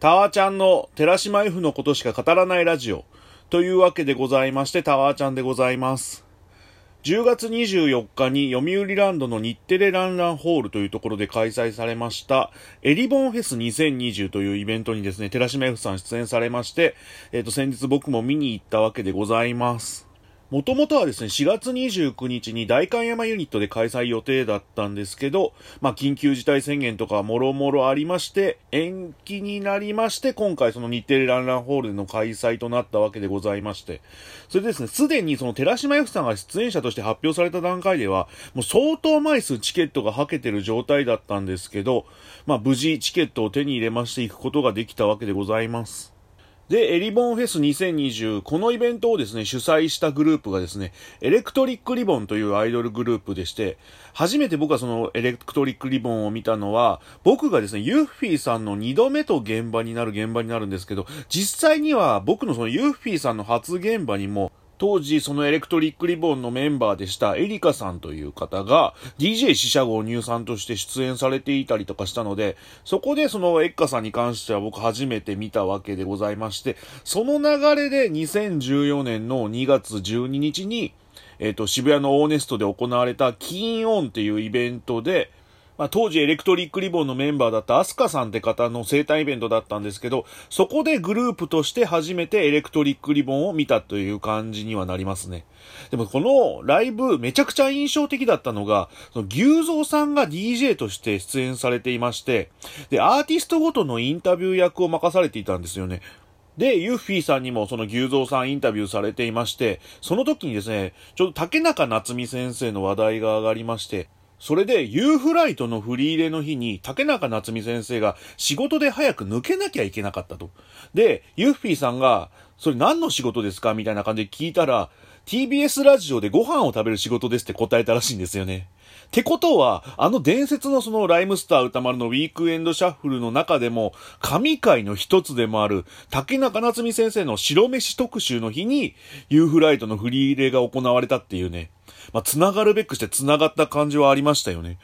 タワーちゃんの寺島 F のことしか語らないラジオというわけでございまして、タワーちゃんでございます。10月24日に読売ランドの日テレランランホールというところで開催されましたエリボンフェス2020というイベントにですね、寺島 F さん出演されまして、えっ、ー、と、先日僕も見に行ったわけでございます。もともとはですね、4月29日に代官山ユニットで開催予定だったんですけど、まあ、緊急事態宣言とかもろもろありまして、延期になりまして、今回その日テレランランホールでの開催となったわけでございまして、それでですね、すでにその寺島由布さんが出演者として発表された段階では、もう相当枚数チケットがはけてる状態だったんですけど、まあ、無事チケットを手に入れましていくことができたわけでございます。で、エリボンフェス2020、このイベントをですね、主催したグループがですね、エレクトリックリボンというアイドルグループでして、初めて僕はそのエレクトリックリボンを見たのは、僕がですね、ユッフィーさんの2度目と現場になる現場になるんですけど、実際には僕のそのユッフィーさんの初現場にも、当時そのエレクトリックリボンのメンバーでした。エリカさんという方が DJ 死者号入さんとして出演されていたりとかしたので、そこでそのエッカさんに関しては僕初めて見たわけでございまして、その流れで2014年の2月12日に、えっ、ー、と、渋谷のオーネストで行われたキーンオンっていうイベントで、まあ、当時エレクトリックリボンのメンバーだったアスカさんって方の生誕イベントだったんですけど、そこでグループとして初めてエレクトリックリボンを見たという感じにはなりますね。でもこのライブめちゃくちゃ印象的だったのが、その牛蔵さんが DJ として出演されていまして、で、アーティストごとのインタビュー役を任されていたんですよね。で、ユッフィーさんにもその牛蔵さんインタビューされていまして、その時にですね、ちょっと竹中夏美先生の話題が上がりまして、それで、ユーフライトの振り入れの日に、竹中夏美先生が仕事で早く抜けなきゃいけなかったと。で、ユッフィーさんが、それ何の仕事ですかみたいな感じで聞いたら、TBS ラジオでご飯を食べる仕事ですって答えたらしいんですよね。ってことは、あの伝説のそのライムスター歌丸のウィークエンドシャッフルの中でも、神回の一つでもある、竹中夏美先生の白飯特集の日に、ユーフライトの振り入れが行われたっていうね。まあ、繋がるべくして繋がった感じはありましたよね。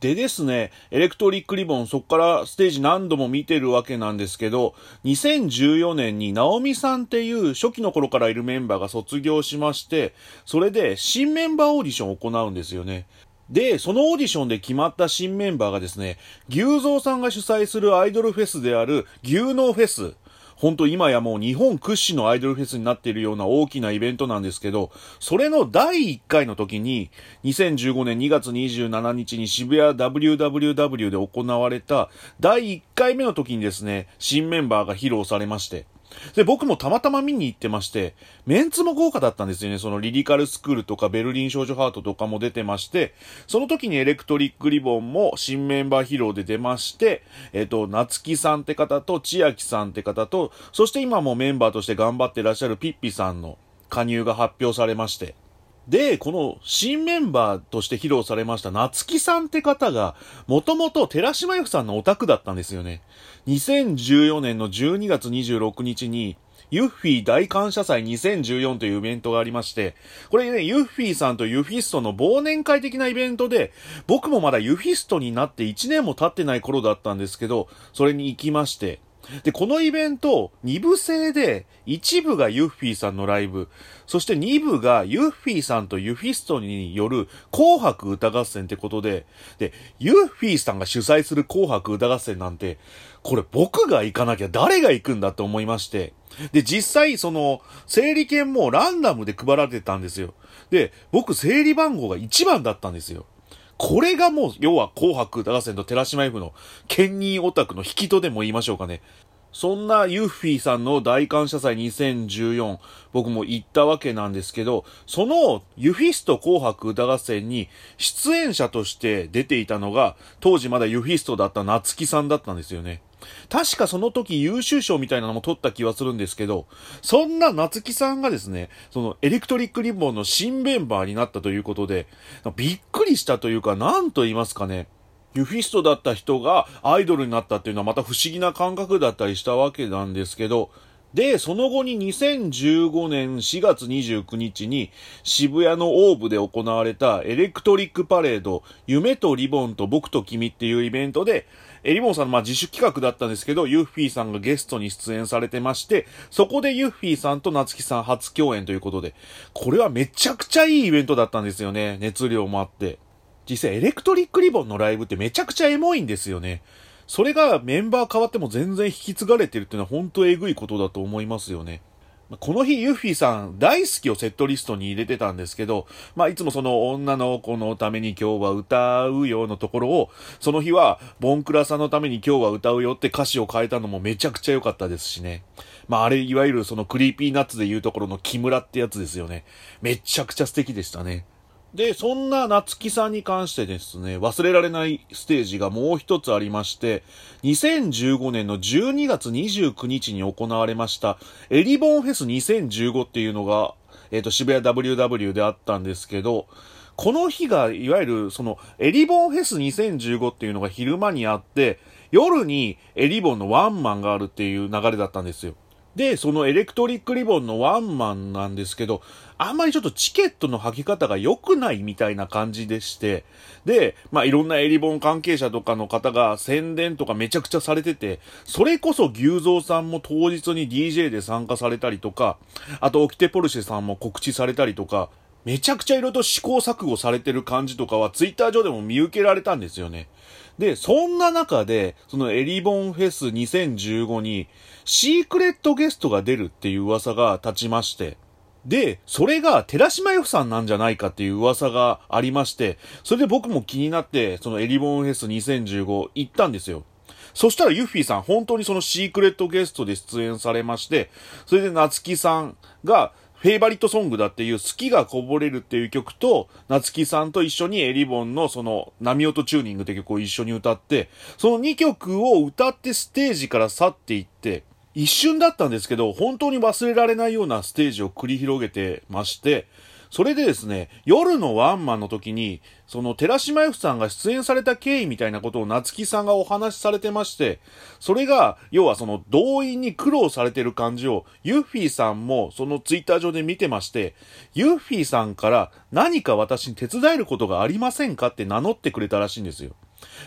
でですね、エレクトリックリボン、そこからステージ何度も見てるわけなんですけど、2014年にナオミさんっていう初期の頃からいるメンバーが卒業しまして、それで新メンバーオーディションを行うんですよね。で、そのオーディションで決まった新メンバーがですね、牛蔵さんが主催するアイドルフェスである牛脳フェス。本当今やもう日本屈指のアイドルフェスになっているような大きなイベントなんですけど、それの第1回の時に、2015年2月27日に渋谷 WWW で行われた第1回目の時にですね、新メンバーが披露されまして、で、僕もたまたま見に行ってまして、メンツも豪華だったんですよね。そのリリカルスクールとかベルリン少女ハートとかも出てまして、その時にエレクトリックリボンも新メンバー披露で出まして、えっ、と、夏木さんって方と千秋さんって方と、そして今もメンバーとして頑張ってらっしゃるピッピさんの加入が発表されまして、で、この新メンバーとして披露されました夏木さんって方が、もともと寺島由布さんのオタクだったんですよね。2014年の12月26日に、ユッフィー大感謝祭2014というイベントがありまして、これね、ユッフィーさんとユフィストの忘年会的なイベントで、僕もまだユフィストになって1年も経ってない頃だったんですけど、それに行きまして、で、このイベント、2部制で、1部がユッフィーさんのライブ、そして2部がユッフィーさんとユフィストによる紅白歌合戦ってことで、で、ユッフィーさんが主催する紅白歌合戦なんて、これ僕が行かなきゃ誰が行くんだと思いまして、で、実際、その、整理券もランダムで配られてたんですよ。で、僕、整理番号が1番だったんですよ。これがもう、要は紅白歌合戦と寺島 F の、兼任オタクの引きとでも言いましょうかね。そんなユッフィーさんの大感謝祭2014、僕も行ったわけなんですけど、そのユフィスト紅白歌合戦に出演者として出ていたのが、当時まだユフィストだった夏木さんだったんですよね。確かその時優秀賞みたいなのも取った気はするんですけど、そんな夏木さんがですね、そのエレクトリックリボンの新メンバーになったということで、びっくりしたというか、何と言いますかね、ユフィストだった人がアイドルになったっていうのはまた不思議な感覚だったりしたわけなんですけど、で、その後に2015年4月29日に渋谷のオーブで行われたエレクトリックパレード夢とリボンと僕と君っていうイベントでえリボンさんのまあ自主企画だったんですけど、ユッフィーさんがゲストに出演されてまして、そこでユッフィーさんと夏木さん初共演ということで、これはめちゃくちゃいいイベントだったんですよね。熱量もあって。実際エレクトリックリボンのライブってめちゃくちゃエモいんですよね。それがメンバー変わっても全然引き継がれてるっていうのは本当えぐいことだと思いますよね。この日、ユッフィーさん大好きをセットリストに入れてたんですけど、まあ、いつもその女の子のために今日は歌うよのところを、その日は、ボンクラさんのために今日は歌うよって歌詞を変えたのもめちゃくちゃ良かったですしね。まあ、あれ、いわゆるそのクリーピーナッツで言うところの木村ってやつですよね。めちゃくちゃ素敵でしたね。で、そんな夏木さんに関してですね、忘れられないステージがもう一つありまして、2015年の12月29日に行われました、エリボンフェス2015っていうのが、えっ、ー、と、渋谷 WW であったんですけど、この日が、いわゆる、その、エリボンフェス2015っていうのが昼間にあって、夜にエリボンのワンマンがあるっていう流れだったんですよ。で、そのエレクトリックリボンのワンマンなんですけど、あんまりちょっとチケットの履き方が良くないみたいな感じでして、で、まあいろんなエリボン関係者とかの方が宣伝とかめちゃくちゃされてて、それこそ牛蔵さんも当日に DJ で参加されたりとか、あとオキテポルシェさんも告知されたりとか、めちゃくちゃ色々と試行錯誤されてる感じとかはツイッター上でも見受けられたんですよね。で、そんな中で、そのエリボンフェス2015に、シークレットゲストが出るっていう噂が立ちまして、で、それが寺島由布さんなんじゃないかっていう噂がありまして、それで僕も気になって、そのエリボンフェス2015行ったんですよ。そしたらユッフィーさん本当にそのシークレットゲストで出演されまして、それで夏木さんがフェイバリットソングだっていう好きがこぼれるっていう曲と、夏木さんと一緒にエリボンのその波音チューニングって曲を一緒に歌って、その2曲を歌ってステージから去っていって、一瞬だったんですけど、本当に忘れられないようなステージを繰り広げてまして、それでですね、夜のワンマンの時に、その寺島 F さんが出演された経緯みたいなことを夏木さんがお話しされてまして、それが、要はその動員に苦労されてる感じを、ユッフィーさんもそのツイッター上で見てまして、ユッフィーさんから何か私に手伝えることがありませんかって名乗ってくれたらしいんですよ。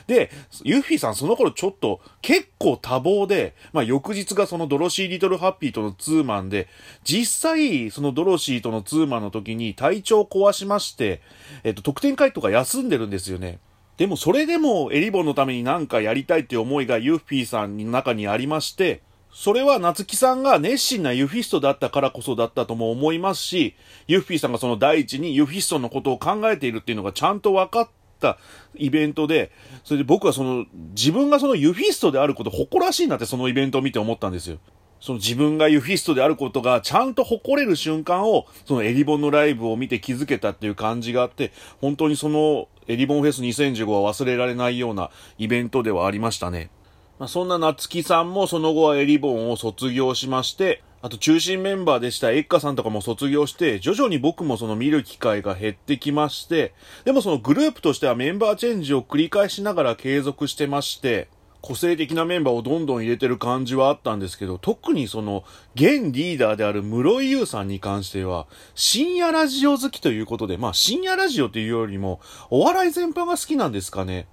で、ユッフィーさんその頃ちょっと結構多忙で、まあ翌日がそのドロシー・リトル・ハッピーとのツーマンで、実際そのドロシーとのツーマンの時に体調を壊しまして、えっと、特典会とか休んでるんですよね。でもそれでもエリボンのために何かやりたいっていう思いがユッフィーさんの中にありまして、それは夏木さんが熱心なユフィストだったからこそだったとも思いますし、ユッフィーさんがその第一にユフィストのことを考えているっていうのがちゃんと分かったイベントで、それで僕はその、自分がそのユフィストであること誇らしいなってそのイベントを見て思ったんですよ。その自分がユフィストであることがちゃんと誇れる瞬間を、そのエリボンのライブを見て気づけたっていう感じがあって、本当にそのエリボンフェス2015は忘れられないようなイベントではありましたね。まあ、そんな夏木さんもその後はエリボンを卒業しまして、あと中心メンバーでしたエッカさんとかも卒業して、徐々に僕もその見る機会が減ってきまして、でもそのグループとしてはメンバーチェンジを繰り返しながら継続してまして、個性的なメンバーをどんどん入れてる感じはあったんですけど、特にその、現リーダーである室井優さんに関しては、深夜ラジオ好きということで、まあ深夜ラジオというよりも、お笑い全般が好きなんですかね。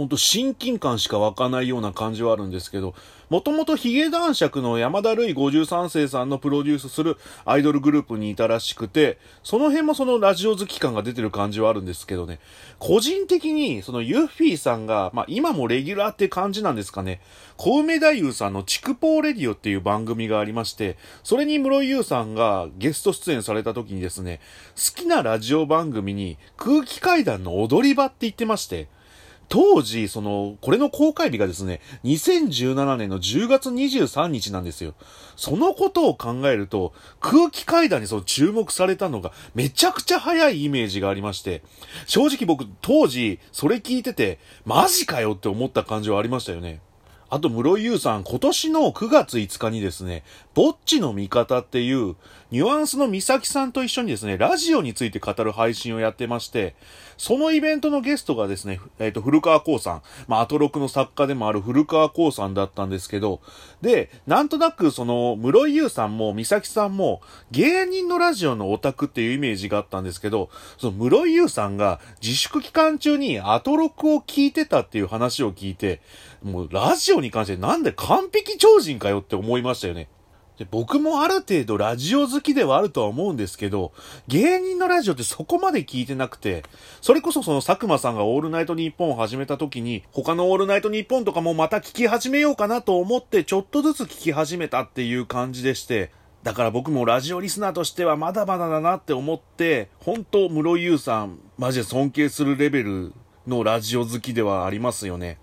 ほんと親近感しか湧かないような感じはあるんですけど、もともとヒゲ男爵の山田るい53世さんのプロデュースするアイドルグループにいたらしくて、その辺もそのラジオ好き感が出てる感じはあるんですけどね、個人的にそのユッフィーさんが、まあ今もレギュラーって感じなんですかね、小梅太夫さんのチクポーレディオっていう番組がありまして、それに室井優さんがゲスト出演された時にですね、好きなラジオ番組に空気階段の踊り場って言ってまして、当時、その、これの公開日がですね、2017年の10月23日なんですよ。そのことを考えると、空気階段にその注目されたのがめちゃくちゃ早いイメージがありまして、正直僕当時それ聞いてて、マジかよって思った感じはありましたよね。あと、室井優さん、今年の9月5日にですね、ぼっちの味方っていう、ニュアンスの美咲さんと一緒にですね、ラジオについて語る配信をやってまして、そのイベントのゲストがですね、えっ、ー、と、古川光さん、まあ、アトロクの作家でもある古川光さんだったんですけど、で、なんとなくその、室井優さんも美咲さんも、芸人のラジオのオタクっていうイメージがあったんですけど、その室井優さんが自粛期間中にアトロクを聞いてたっていう話を聞いて、もうラジオに関してなんで完璧超人かよって思いましたよね。で僕もある程度ラジオ好きではあるとは思うんですけど、芸人のラジオってそこまで聞いてなくて、それこそその佐久間さんがオールナイトニッポンを始めた時に、他のオールナイトニッポンとかもまた聞き始めようかなと思って、ちょっとずつ聞き始めたっていう感じでして、だから僕もラジオリスナーとしてはまだまだだなって思って、本当室井優さん、マジで尊敬するレベルのラジオ好きではありますよね。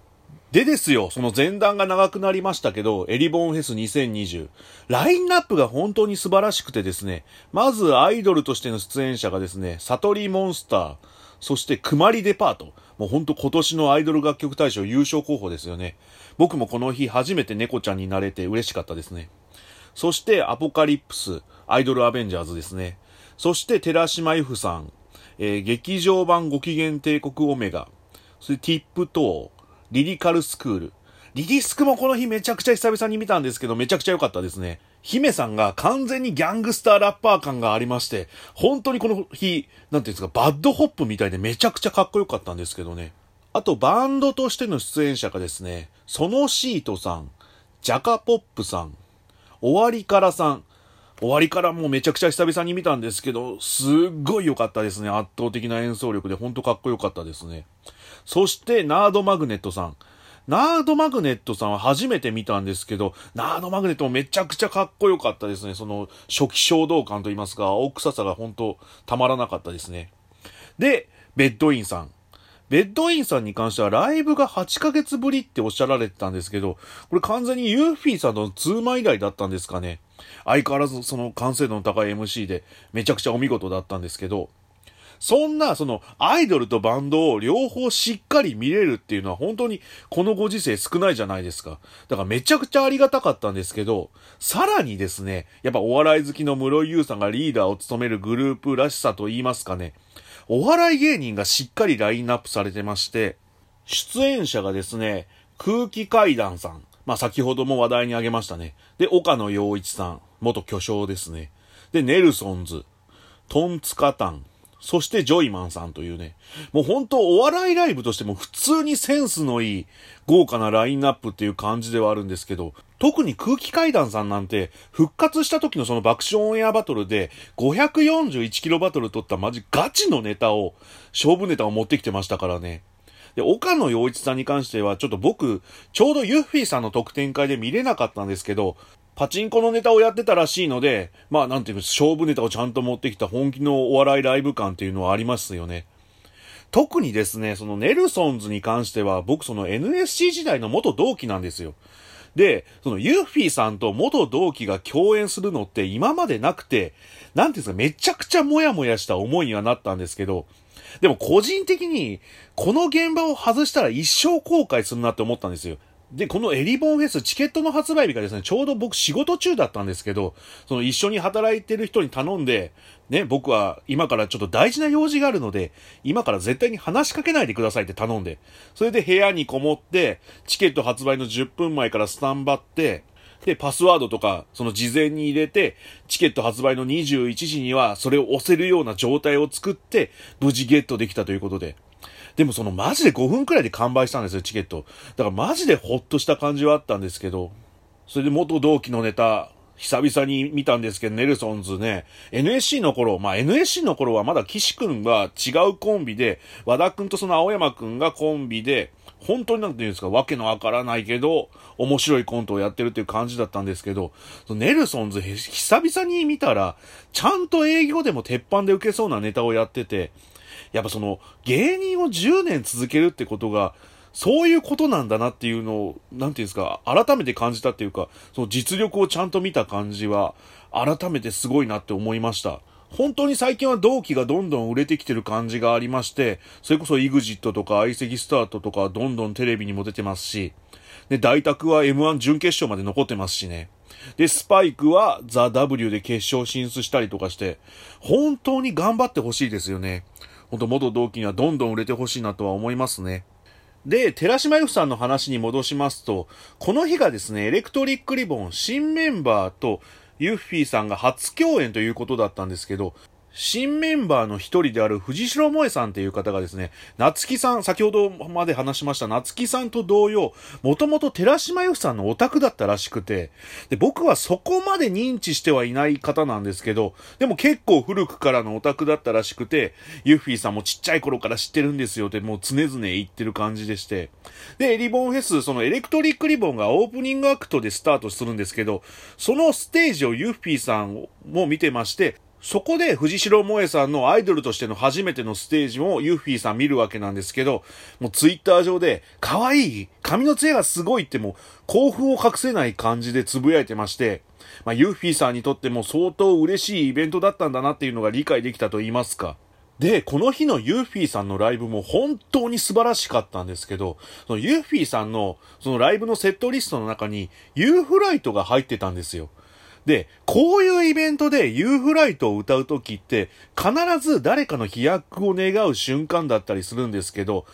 でですよ、その前段が長くなりましたけど、エリボンフェス2020。ラインナップが本当に素晴らしくてですね、まずアイドルとしての出演者がですね、サトリーモンスター、そしてクマリデパート。もうほんと今年のアイドル楽曲大賞優勝候補ですよね。僕もこの日初めて猫ちゃんになれて嬉しかったですね。そしてアポカリプス、アイドルアベンジャーズですね。そして寺嶋由芙さん、えー、劇場版ゴキゲン帝国オメガ、そしてティップトー、リリカルスクール。リリスクもこの日めちゃくちゃ久々に見たんですけど、めちゃくちゃ良かったですね。姫さんが完全にギャングスターラッパー感がありまして、本当にこの日、なんていうんですか、バッドホップみたいでめちゃくちゃかっこよかったんですけどね。あと、バンドとしての出演者がですね、ソノシートさん、ジャカポップさん、終わりからさん、終わりからもうめちゃくちゃ久々に見たんですけど、すっごい良かったですね。圧倒的な演奏力で、ほんとかっこよかったですね。そして、ナードマグネットさん。ナードマグネットさんは初めて見たんですけど、ナードマグネットもめちゃくちゃかっこよかったですね。その初期衝動感といいますか、青臭さが本当たまらなかったですね。で、ベッドインさん。ベッドインさんに関してはライブが8ヶ月ぶりっておっしゃられてたんですけど、これ完全にユーフィーさんのツーマン以来だったんですかね。相変わらずその完成度の高い MC でめちゃくちゃお見事だったんですけど、そんな、その、アイドルとバンドを両方しっかり見れるっていうのは本当にこのご時世少ないじゃないですか。だからめちゃくちゃありがたかったんですけど、さらにですね、やっぱお笑い好きの室井優さんがリーダーを務めるグループらしさと言いますかね、お笑い芸人がしっかりラインナップされてまして、出演者がですね、空気階段さん。まあ、先ほども話題に挙げましたね。で、岡野陽一さん。元巨匠ですね。で、ネルソンズ。トンツカタン。そしてジョイマンさんというね、もう本当お笑いライブとしても普通にセンスのいい豪華なラインナップっていう感じではあるんですけど、特に空気階段さんなんて復活した時のその爆笑オンエアバトルで541キロバトル取ったマジガチのネタを、勝負ネタを持ってきてましたからね。で、岡野洋一さんに関しては、ちょっと僕、ちょうどユッフィーさんの特典会で見れなかったんですけど、パチンコのネタをやってたらしいので、まあなんていうか、勝負ネタをちゃんと持ってきた本気のお笑いライブ感っていうのはありますよね。特にですね、そのネルソンズに関しては、僕その NSC 時代の元同期なんですよ。で、そのユーフィーさんと元同期が共演するのって今までなくて、なんていうんですか、めちゃくちゃモヤモヤした思いにはなったんですけど、でも個人的に、この現場を外したら一生後悔するなって思ったんですよ。で、このエリボンフェス、チケットの発売日がですね、ちょうど僕仕事中だったんですけど、その一緒に働いてる人に頼んで、ね、僕は今からちょっと大事な用事があるので、今から絶対に話しかけないでくださいって頼んで、それで部屋にこもって、チケット発売の10分前からスタンバって、で、パスワードとか、その事前に入れて、チケット発売の21時には、それを押せるような状態を作って、無事ゲットできたということで。でもそのマジで5分くらいで完売したんですよ、チケット。だからマジでほっとした感じはあったんですけど、それで元同期のネタ、久々に見たんですけど、ネルソンズね、NSC の頃、まあ NSC の頃はまだ岸くんが違うコンビで、和田くんとその青山くんがコンビで、本当になんて言うんですか、わけのわからないけど、面白いコントをやってるっていう感じだったんですけど、ネルソンズ久々に見たら、ちゃんと営業でも鉄板で受けそうなネタをやってて、やっぱその芸人を10年続けるってことが、そういうことなんだなっていうのを、なんていうんですか、改めて感じたっていうか、その実力をちゃんと見た感じは、改めてすごいなって思いました。本当に最近は同期がどんどん売れてきてる感じがありまして、それこそ EXIT とか相席スタートとかどんどんテレビにも出てますし、で、大宅は M1 準決勝まで残ってますしね。で、スパイクはザ・ W で決勝進出したりとかして、本当に頑張ってほしいですよね。本当元同期にはどんどん売れてほしいなとは思いますね。で、寺島由布さんの話に戻しますと、この日がですね、エレクトリックリボン新メンバーとユッフィーさんが初共演ということだったんですけど、新メンバーの一人である藤代萌さんっていう方がですね、夏木さん、先ほどまで話しました夏木さんと同様、もともと寺島由布さんのオタクだったらしくて、で、僕はそこまで認知してはいない方なんですけど、でも結構古くからのオタクだったらしくて、ユッフィーさんもちっちゃい頃から知ってるんですよってもう常々言ってる感じでして、で、リボンフェス、そのエレクトリックリボンがオープニングアクトでスタートするんですけど、そのステージをユッフィーさんも見てまして、そこで藤代萌さんのアイドルとしての初めてのステージをユッフィーさん見るわけなんですけど、もうツイッター上で、可愛い髪の艶がすごいってもう興奮を隠せない感じで呟いてまして、まあ、ユッフィーさんにとっても相当嬉しいイベントだったんだなっていうのが理解できたと言いますか。で、この日のユーフィーさんのライブも本当に素晴らしかったんですけど、そのユーフィーさんのそのライブのセットリストの中にユーフライトが入ってたんですよ。で、こういうイベントでユーフライトを歌うときって、必ず誰かの飛躍を願う瞬間だったりするんですけど、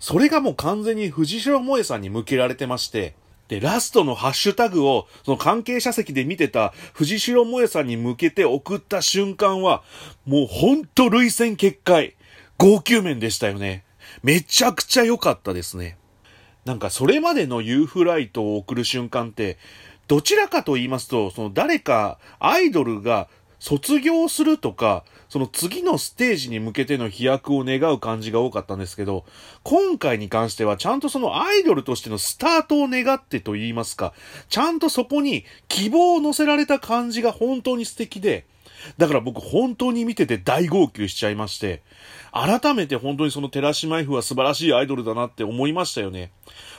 それがもう完全に藤代萌さんに向けられてまして、で、ラストのハッシュタグを、その関係者席で見てた藤代萌さんに向けて送った瞬間は、もうほんと類戦結界、号泣面でしたよね。めちゃくちゃ良かったですね。なんかそれまでのユーフライトを送る瞬間って、どちらかと言いますと、その誰かアイドルが卒業するとか、その次のステージに向けての飛躍を願う感じが多かったんですけど、今回に関してはちゃんとそのアイドルとしてのスタートを願ってと言いますか、ちゃんとそこに希望を乗せられた感じが本当に素敵で、だから僕本当に見てて大号泣しちゃいまして、改めて本当にその寺島 F は素晴らしいアイドルだなって思いましたよね。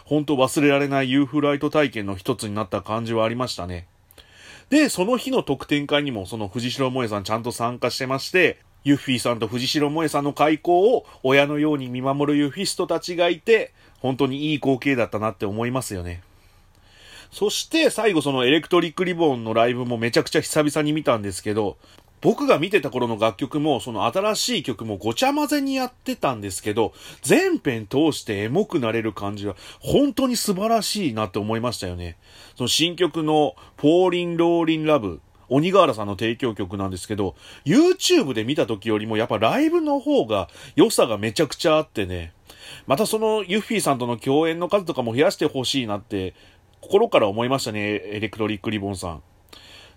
本当忘れられないユーフライト体験の一つになった感じはありましたね。で、その日の特典会にもその藤代萌さんちゃんと参加してまして、ユッフィーさんと藤代萌さんの邂逅を親のように見守るユフィストたちがいて、本当にいい光景だったなって思いますよね。そして最後そのエレクトリックリボンのライブもめちゃくちゃ久々に見たんですけど、僕が見てた頃の楽曲も、その新しい曲もごちゃ混ぜにやってたんですけど、全編通してエモくなれる感じは、本当に素晴らしいなって思いましたよね。その新曲の、フォーリン・ローリン・ラブ、鬼瓦さんの提供曲なんですけど、YouTube で見た時よりもやっぱライブの方が良さがめちゃくちゃあってね、またそのユッフィーさんとの共演の数とかも増やしてほしいなって、心から思いましたね、エレクトリックリボンさん。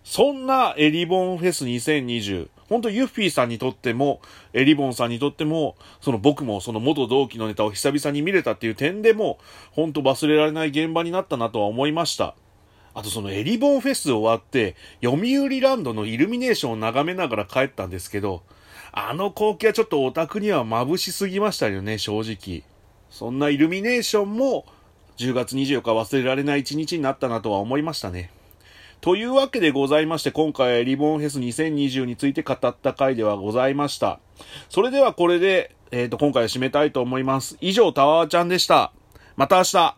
そんなエリボンフェス2020、本当ユッフィーさんにとっても、エリボンさんにとっても、その僕もその元同期のネタを久々に見れたっていう点でも、本当忘れられない現場になったなとは思いました。あとそのエリボンフェス終わって、読売ランドのイルミネーションを眺めながら帰ったんですけど、あの光景はちょっとオタクには眩しすぎましたよね、正直。そんなイルミネーションも、10月24日忘れられない一日になったなとは思いましたね。というわけでございまして、今回リボンフェス2020について語った回ではございました。それではこれで、えっ、ー、と、今回は締めたいと思います。以上、タワーちゃんでした。また明日